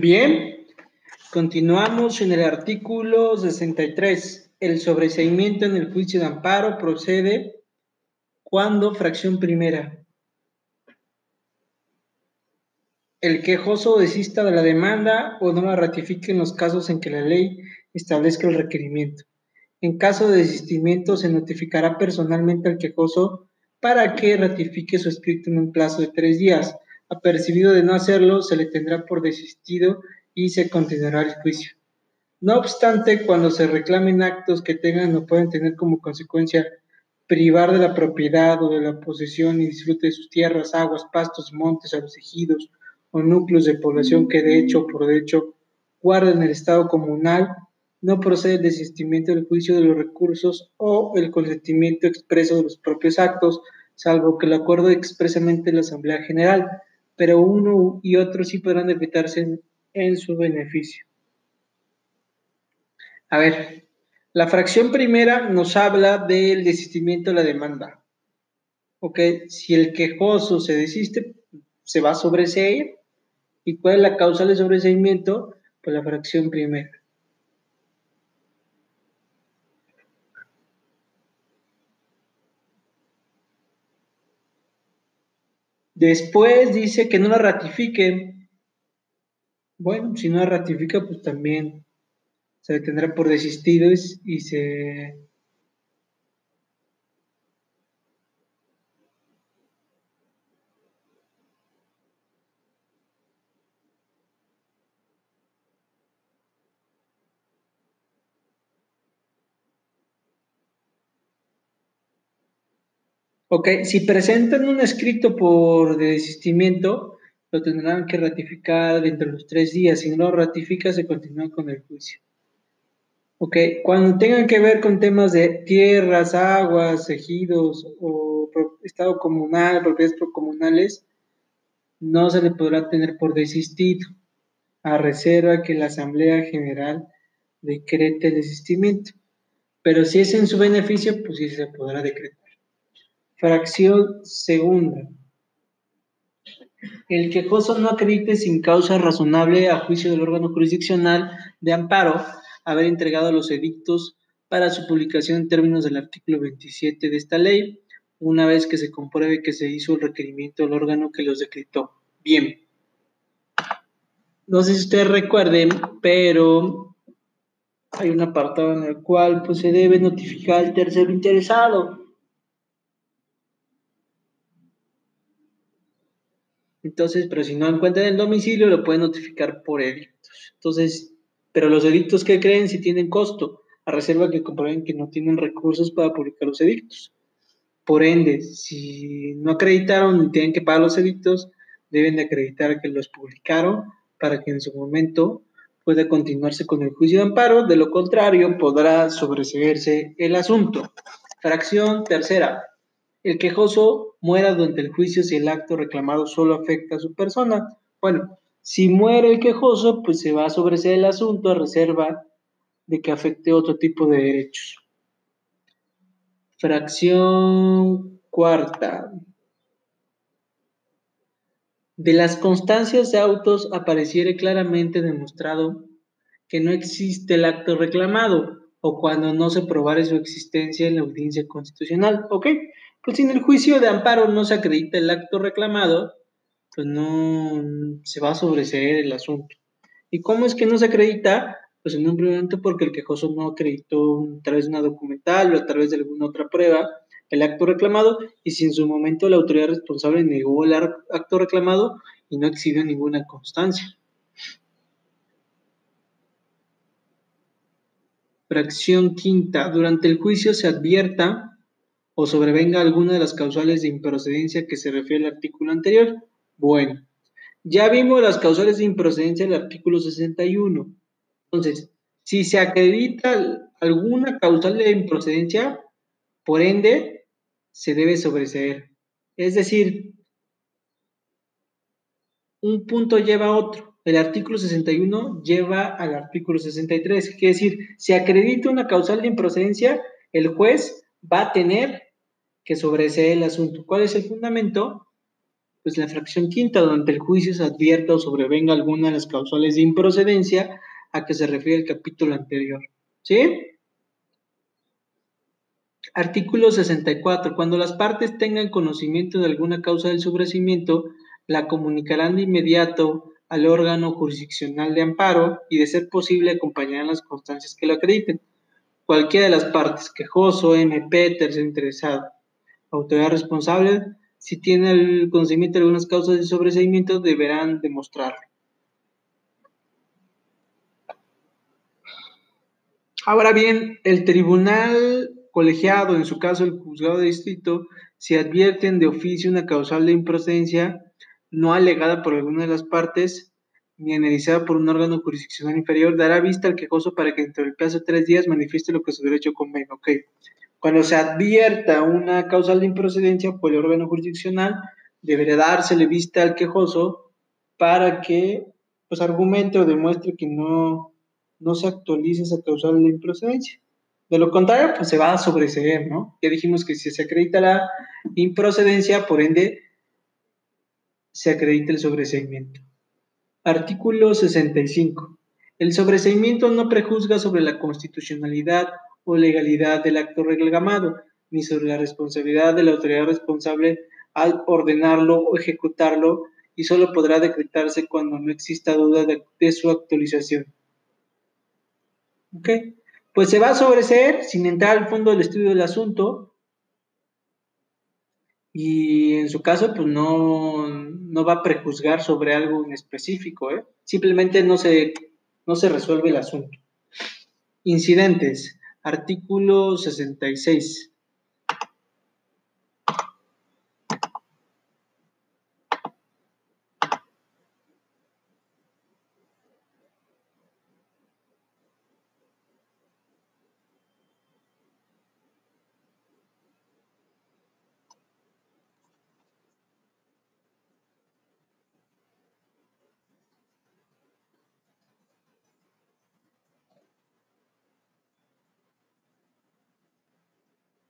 Bien, continuamos en el artículo 63. El sobreseimiento en el juicio de amparo procede cuando fracción primera. El quejoso desista de la demanda o no la ratifique en los casos en que la ley establezca el requerimiento. En caso de desistimiento, se notificará personalmente al quejoso para que ratifique su escrito en un plazo de tres días. Apercibido de no hacerlo, se le tendrá por desistido y se continuará el juicio. No obstante, cuando se reclamen actos que tengan o pueden tener como consecuencia privar de la propiedad o de la posesión y disfrute de sus tierras, aguas, pastos, montes a ejidos o núcleos de población que de hecho o por derecho guarden el Estado comunal, no procede el desistimiento del juicio de los recursos o el consentimiento expreso de los propios actos, salvo que el acuerdo expresamente en la Asamblea General, pero uno y otro sí podrán decretarse en, su beneficio. A ver, la fracción primera nos habla del desistimiento de la demanda. Ok, si el quejoso se desiste, se va a sobreseer. ¿Y cuál es la causa de sobreseimiento? Pues la fracción primera. Después dice que no la ratifique. Bueno, si no la ratifica, pues también se tendrá por desistidos y se Ok, si presentan un escrito por desistimiento, lo tendrán que ratificar dentro de los tres días. Si no ratifica, se continúa con el juicio. Ok, cuando tengan que ver con temas de tierras, aguas, ejidos o estado comunal, propiedades comunales, no se le podrá tener por desistido, a reserva que la Asamblea General decrete el desistimiento. Pero si es en su beneficio, pues sí se podrá decretar. Fracción segunda. El quejoso no acredite sin causa razonable a juicio del órgano jurisdiccional de amparo haber entregado los edictos para su publicación en términos del artículo 27 de esta ley, una vez que se compruebe que se hizo el requerimiento del órgano que los decretó. Bien. No sé si ustedes recuerden, pero hay un apartado en el cual pues, se debe notificar al tercero interesado. Entonces, pero si no encuentran el domicilio, lo pueden notificar por edictos. Entonces, pero los edictos que creen si tienen costo, a reserva que comprueben que no tienen recursos para publicar los edictos. Por ende, si no acreditaron y tienen que pagar los edictos, deben de acreditar que los publicaron para que en su momento pueda continuarse con el juicio de amparo, de lo contrario podrá sobreseguirse el asunto. Fracción tercera el quejoso muera durante el juicio si el acto reclamado solo afecta a su persona. Bueno, si muere el quejoso, pues se va a sobreseer el asunto a reserva de que afecte otro tipo de derechos. Fracción cuarta. De las constancias de autos apareciere claramente demostrado que no existe el acto reclamado o cuando no se probare su existencia en la audiencia constitucional. ¿Ok? Pues si en el juicio de amparo no se acredita el acto reclamado, pues no se va a sobreseer el asunto. ¿Y cómo es que no se acredita? Pues en un primer momento porque el quejoso no acreditó a través de una documental o a través de alguna otra prueba el acto reclamado y si en su momento la autoridad responsable negó el acto reclamado y no exhibió ninguna constancia. Fracción quinta. Durante el juicio se advierta o sobrevenga alguna de las causales de improcedencia que se refiere al artículo anterior. Bueno, ya vimos las causales de improcedencia del artículo 61. Entonces, si se acredita alguna causal de improcedencia, por ende, se debe sobreseer. Es decir, un punto lleva a otro. El artículo 61 lleva al artículo 63. Quiere decir, si acredita una causal de improcedencia, el juez va a tener que sobresee el asunto. ¿Cuál es el fundamento? Pues la fracción quinta, durante el juicio se advierta o sobrevenga alguna de las causales de improcedencia a que se refiere el capítulo anterior. ¿Sí? Artículo 64. Cuando las partes tengan conocimiento de alguna causa del sobrecimiento, la comunicarán de inmediato al órgano jurisdiccional de amparo y, de ser posible, acompañarán las constancias que lo acrediten. Cualquiera de las partes, quejoso, MP, tercero interesado, autoridad responsable, si tiene el conocimiento de algunas causas de sobreseimiento, deberán demostrarlo. Ahora bien, el tribunal colegiado, en su caso el juzgado de distrito, si advierten de oficio una causal de improcedencia no alegada por alguna de las partes ni analizada por un órgano jurisdiccional inferior, dará vista al quejoso para que dentro del plazo de tres días manifieste lo que su derecho convenga. Cuando se advierta una causal de improcedencia por el órgano jurisdiccional, deberá dársele vista al quejoso para que pues argumente o demuestre que no no se actualiza esa causal de improcedencia. De lo contrario, pues se va a sobreseer, ¿no? Ya dijimos que si se acredita la improcedencia, por ende, se acredita el sobreseimiento. Artículo 65. El sobreseimiento no prejuzga sobre la constitucionalidad o legalidad del acto reclamado, ni sobre la responsabilidad de la autoridad responsable al ordenarlo o ejecutarlo, y solo podrá decretarse cuando no exista duda de su actualización. ¿Ok? Pues se va a sobreseer sin entrar al fondo del estudio del asunto. Y en su caso, pues no, no va a prejuzgar sobre algo en específico. ¿eh? Simplemente no se, no se resuelve el asunto. Incidentes. Artículo 66.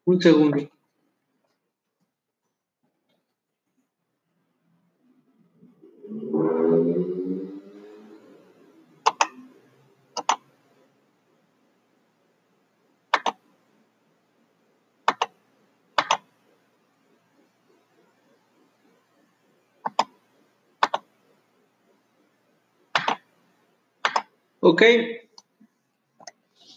Un segundo. Ok.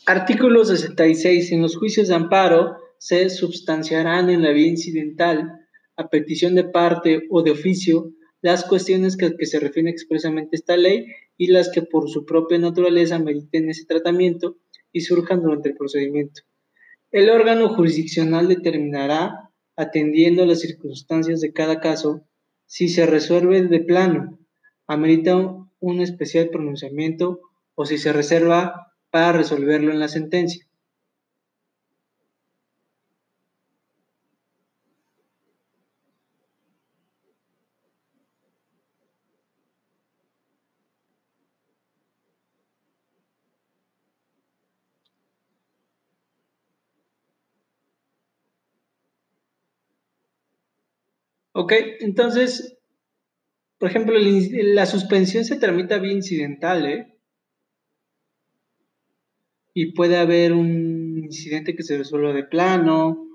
Artículo 66. En los juicios de amparo, se substanciarán en la vía incidental, a petición de parte o de oficio, las cuestiones que, se refiere expresamente esta ley y las que por su propia naturaleza meriten ese tratamiento y surjan durante el procedimiento. El órgano jurisdiccional determinará, atendiendo las circunstancias de cada caso, si se resuelve de plano, amerita un especial pronunciamiento o si se reserva para resolverlo en la sentencia. Ok, entonces, por ejemplo, la suspensión se tramita vía incidental, ¿eh? Y puede haber un incidente que se resuelva de plano,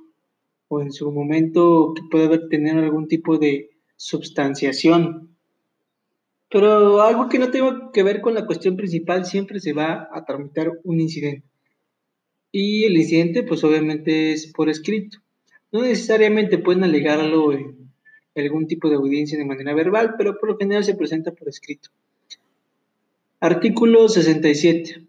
o en su momento que puede haber tener algún tipo de substanciación. Pero algo que no tenga que ver con la cuestión principal, siempre se va a tramitar un incidente. Y el incidente, pues obviamente es por escrito. No necesariamente pueden alegarlo en algún tipo de audiencia de manera verbal, pero por lo general se presenta por escrito. Artículo 67.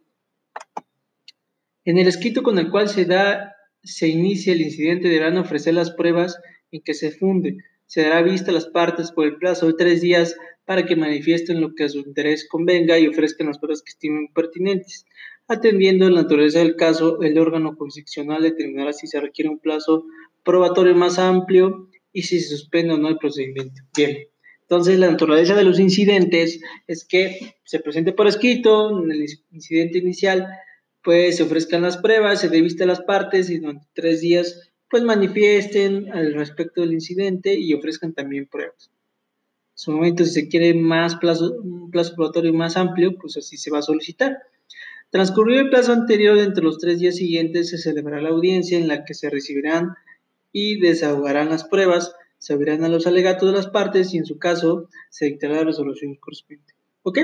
En el escrito con el cual se da se inicia el incidente deberán ofrecer las pruebas en que se funde. Se dará vista a las partes por el plazo de tres días para que manifiesten lo que a su interés convenga y ofrezcan las pruebas que estimen pertinentes. Atendiendo la naturaleza del caso, el órgano jurisdiccional determinará si se requiere un plazo probatorio más amplio y si se suspende o no el procedimiento. Bien, entonces la naturaleza de los incidentes es que se presente por escrito en el incidente inicial, pues se ofrezcan las pruebas, se dé vista a las partes y durante tres días pues manifiesten al respecto del incidente y ofrezcan también pruebas. su momento, si se quiere más plazo, un plazo probatorio más amplio, pues así se va a solicitar. Transcurrido el plazo anterior, entre los tres días siguientes se celebrará la audiencia en la que se recibirán y desahogarán las pruebas, se abrirán a los alegatos de las partes y en su caso se dictará la resolución correspondiente. ¿Ok?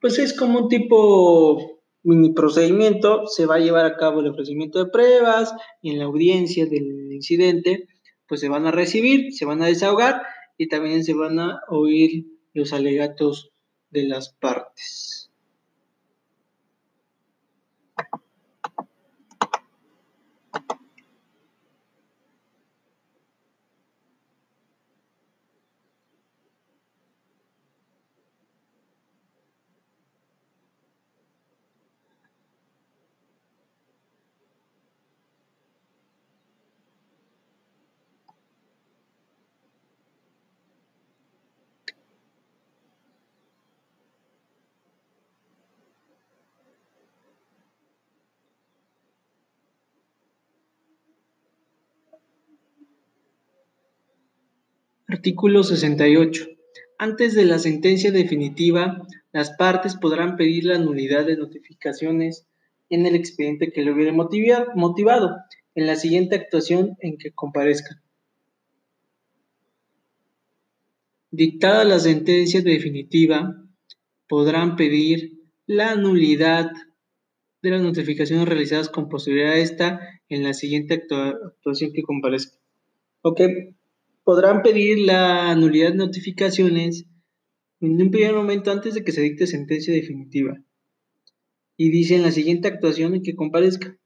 Pues es como un tipo mini procedimiento, se va a llevar a cabo el ofrecimiento de pruebas y en la audiencia del incidente, pues se van a recibir, se van a desahogar y también se van a oír los alegatos de las partes. Artículo 68. Antes de la sentencia definitiva, las partes podrán pedir la nulidad de notificaciones en el expediente que le hubiera motivado en la siguiente actuación en que comparezcan. Dictada la sentencia definitiva, podrán pedir la nulidad de las notificaciones realizadas con posterioridad a esta en la siguiente actuación que comparezca. Ok, podrán pedir la nulidad de notificaciones en un primer momento antes de que se dicte sentencia definitiva. Y dice en la siguiente actuación en que comparezca.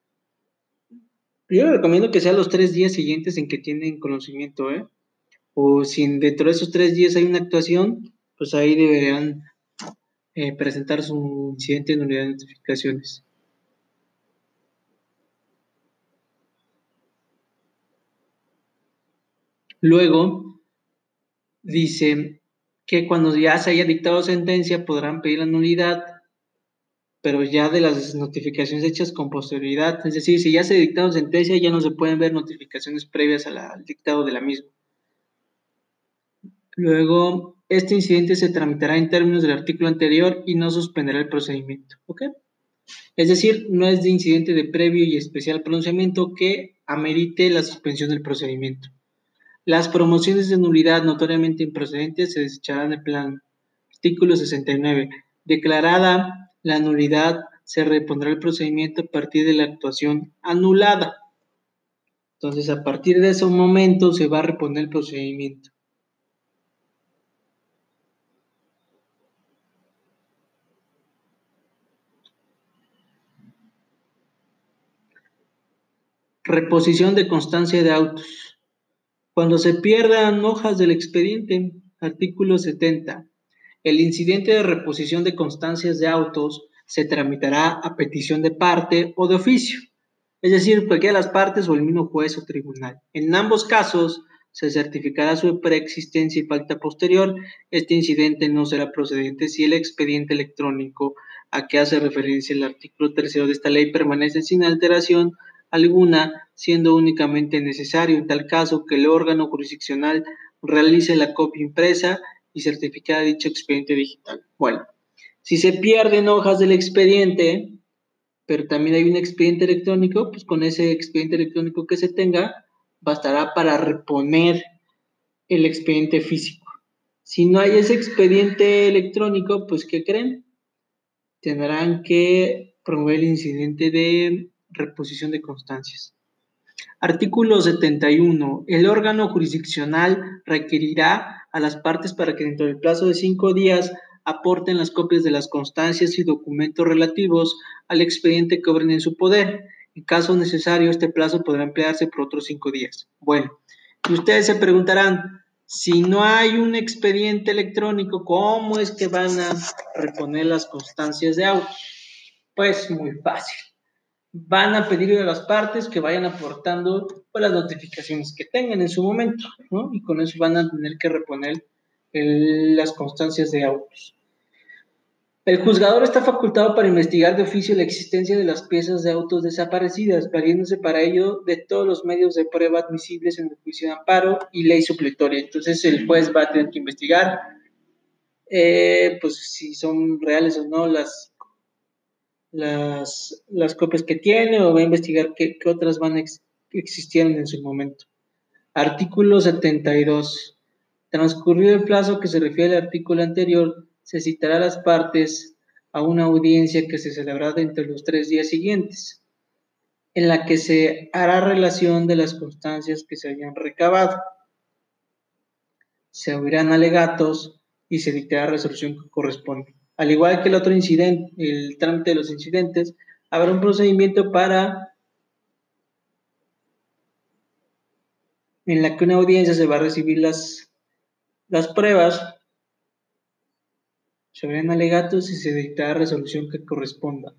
Yo recomiendo que sea los tres días siguientes en que tienen conocimiento, ¿eh? O si dentro de esos tres días hay una actuación, pues ahí deberán eh, presentar su incidente de nulidad de notificaciones. Luego, dice que cuando ya se haya dictado sentencia podrán pedir la nulidad, pero ya de las notificaciones hechas con posterioridad. Es decir, si ya se dictado sentencia, ya no se pueden ver notificaciones previas al dictado de la misma. Luego, este incidente se tramitará en términos del artículo anterior y no suspenderá el procedimiento. ¿Ok? Es decir, no es de incidente de previo y especial pronunciamiento que amerite la suspensión del procedimiento. Las promociones de nulidad notoriamente improcedentes se desecharán de plan. Artículo 69. Declarada la nulidad, se repondrá el procedimiento a partir de la actuación anulada. Entonces, a partir de ese momento se va a reponer el procedimiento. Reposición de constancia de autos. Cuando se pierdan hojas del expediente, artículo 70, el incidente de reposición de constancias de autos se tramitará a petición de parte o de oficio, es decir, cualquiera de las partes o el mismo juez o tribunal. En ambos casos, se certificará su preexistencia y falta posterior. Este incidente no será procedente si el expediente electrónico a que hace referencia el artículo tercero de esta ley permanece sin alteración alguna, siendo únicamente necesario en tal caso que el órgano jurisdiccional realice la copia impresa y certificada dicho expediente digital. Bueno, si se pierden hojas del expediente, pero también hay un expediente electrónico, pues con ese expediente electrónico que se tenga, bastará para reponer el expediente físico. Si no hay ese expediente electrónico, pues ¿qué creen? Tendrán que promover el incidente de reposición de constancias. Artículo 71. El órgano jurisdiccional requerirá a las partes para que dentro del plazo de cinco días aporten las copias de las constancias y documentos relativos al expediente que obren en su poder. En caso necesario, este plazo podrá emplearse por otros cinco días. Bueno, y ustedes se preguntarán, si no hay un expediente electrónico, ¿cómo es que van a reponer las constancias de auto? Pues muy fácil van a pedirle a las partes que vayan aportando pues, las notificaciones que tengan en su momento, ¿no? Y con eso van a tener que reponer las constancias de autos. El juzgador está facultado para investigar de oficio la existencia de las piezas de autos desaparecidas, valiéndose para ello de todos los medios de prueba admisibles en el juicio de amparo y ley supletoria. Entonces el juez va a tener que investigar eh, pues si son reales o no las, las, las copias que tiene o va a investigar qué, otras van a existir en su momento. Artículo 72. Transcurrido el plazo que se refiere al artículo anterior, se citará a las partes a una audiencia que se celebrará entre los tres días siguientes, en la que se hará relación de las constancias que se hayan recabado. Se oirán alegatos y se dictará resolución que corresponde. Al igual que el otro incidente, el trámite de los incidentes, habrá un procedimiento para en la que una audiencia se va a recibir las, las pruebas, se verán alegatos y se dictará resolución que corresponda.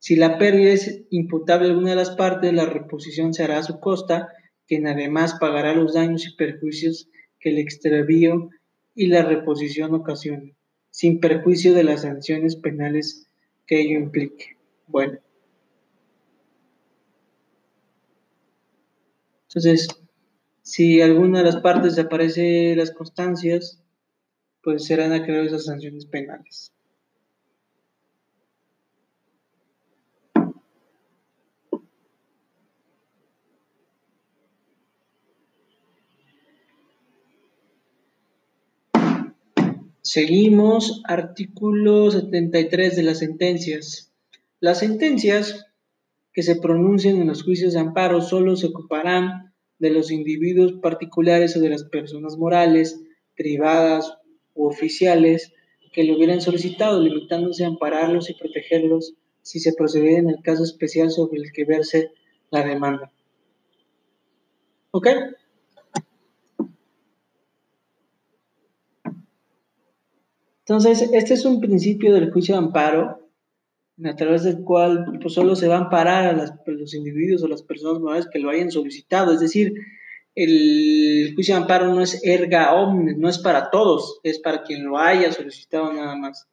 Si la pérdida es imputable a alguna de las partes, la reposición se hará a su costa, quien además pagará los daños y perjuicios que el extravío y la reposición ocasionen, sin perjuicio de las sanciones penales que ello implique. Bueno. Entonces, si alguna de las partes desaparece las constancias, pues serán acreedores esas sanciones penales. Seguimos, artículo 73 de las sentencias. Las sentencias que se pronuncien en los juicios de amparo solo se ocuparán de los individuos particulares o de las personas morales, privadas u oficiales que lo hubieran solicitado, limitándose a ampararlos y protegerlos si se procediera en el caso especial sobre el que verse la demanda. ¿Ok? Entonces, este es un principio del juicio de amparo, a través del cual pues, solo se va a amparar a, los individuos o las personas morales que lo hayan solicitado. Es decir, el juicio de amparo no es erga omnes, no es para todos, es para quien lo haya solicitado nada más.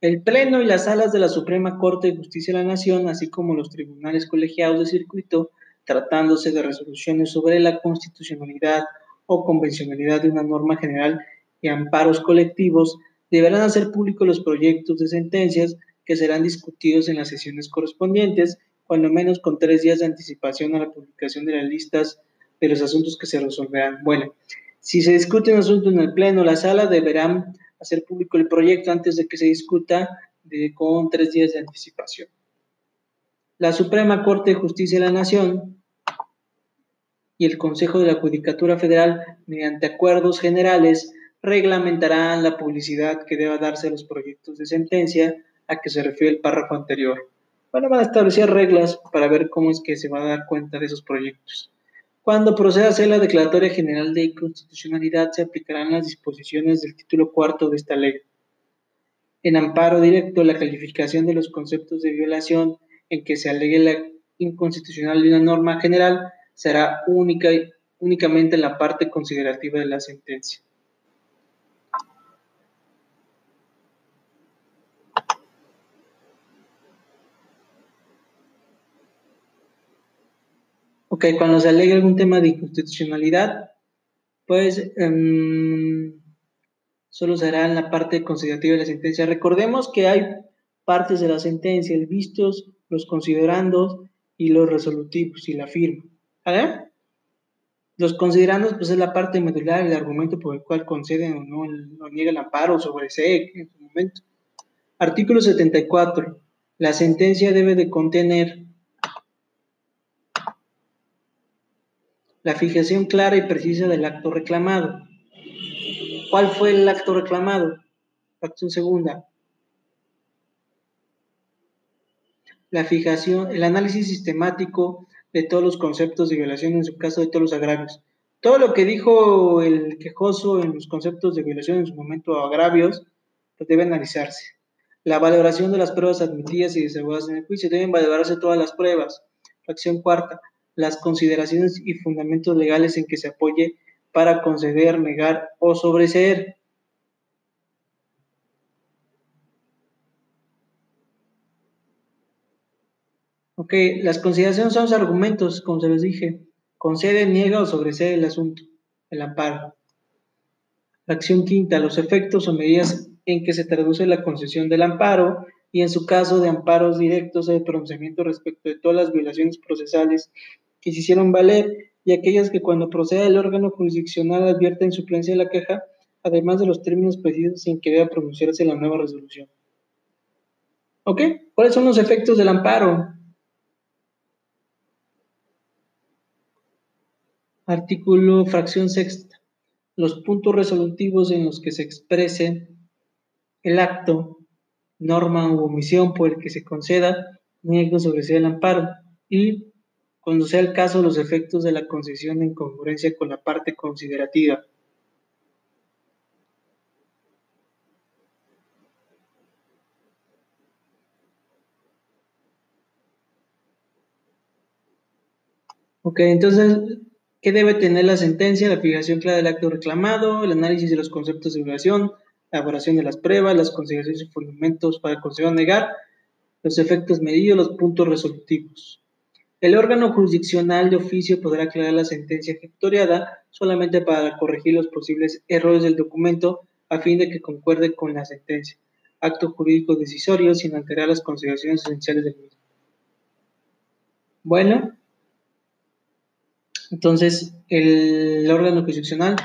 El Pleno y las salas de la Suprema Corte de Justicia de la Nación, así como los tribunales colegiados de circuito, tratándose de resoluciones sobre la constitucionalidad o convencionalidad de una norma general y amparos colectivos, deberán hacer públicos los proyectos de sentencias que serán discutidos en las sesiones correspondientes, cuando menos con tres días de anticipación a la publicación de las listas de los asuntos que se resolverán. Bueno, si se discute un asunto en el Pleno, la sala deberán hacer público el proyecto antes de que se discuta con tres días de anticipación. La Suprema Corte de Justicia de la Nación y el Consejo de la Judicatura Federal, mediante acuerdos generales, reglamentarán la publicidad que deba darse a los proyectos de sentencia a que se refiere el párrafo anterior. Bueno, van a establecer reglas para ver cómo es que se va a dar cuenta de esos proyectos. Cuando proceda a hacer la Declaratoria General de Inconstitucionalidad, se aplicarán las disposiciones del título cuarto de esta ley. En amparo directo, la calificación de los conceptos de violación en que se alegue la inconstitucional de una norma general será única, únicamente en la parte considerativa de la sentencia. Ok, cuando se alegue algún tema de inconstitucionalidad, pues em, solo será en la parte considerativa de la sentencia. Recordemos que hay partes de la sentencia, el vistos, los considerandos y los resolutivos y la firma. ¿Vale? Los considerandos, pues es la parte medular, el argumento por el cual conceden o no, o niega el amparo sobre ese en su momento. Artículo 74. La sentencia debe de contener la fijación clara y precisa del acto reclamado. ¿Cuál fue el acto reclamado? Fracción segunda. La fijación, el análisis sistemático de todos los conceptos de violación, en su caso de todos los agravios. Todo lo que dijo el quejoso en los conceptos de violación, en su momento agravios, pues debe analizarse. La valoración de las pruebas admitidas y desahogadas en el juicio. Deben valorarse todas las pruebas. Fracción cuarta las consideraciones y fundamentos legales en que se apoye para conceder, negar o sobreseer. Ok, las consideraciones son los argumentos, como se les dije. Concede, niega o sobresee el asunto, el amparo. Fracción quinta, los efectos o medidas en que se traduce la concesión del amparo y en su caso de amparos directos de pronunciamiento respecto de todas las violaciones procesales que se hicieron valer y aquellas que cuando proceda el órgano jurisdiccional advierte en suplencia de la queja, además de los términos precisos en que deba pronunciarse la nueva resolución. ¿Ok? ¿Cuáles son los efectos del amparo? Artículo fracción sexta. Los puntos resolutivos en los que se exprese el acto, norma u omisión por el que se conceda, niego sobre el amparo y, cuando sea el caso, los efectos de la concesión en congruencia con la parte considerativa. Ok, entonces ¿Qué debe tener la sentencia? La fijación clara del acto reclamado, el análisis de los conceptos de violación, la elaboración de las pruebas, las consideraciones y fundamentos para conseguir negar, los efectos medidos, los puntos resolutivos. El órgano jurisdiccional de oficio podrá aclarar la sentencia ejecutoriada solamente para corregir los posibles errores del documento a fin de que concuerde con la sentencia. Acto jurídico decisorio sin alterar las consideraciones esenciales del mismo. Bueno, entonces, el órgano jurisdiccional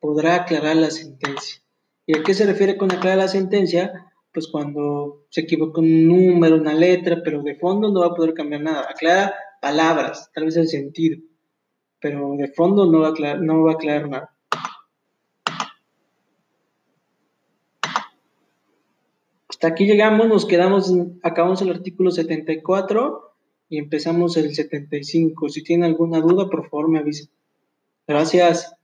podrá aclarar la sentencia. ¿Y a qué se refiere con aclarar la sentencia? Pues cuando se equivoca un número, una letra, pero de fondo no va a poder cambiar nada. Aclara palabras, tal vez el sentido, pero de fondo no va a aclarar, no va a aclarar nada. Hasta aquí llegamos, nos quedamos, acabamos el artículo 74 y empezamos el 75. Si tiene alguna duda, por favor me avisen. Gracias.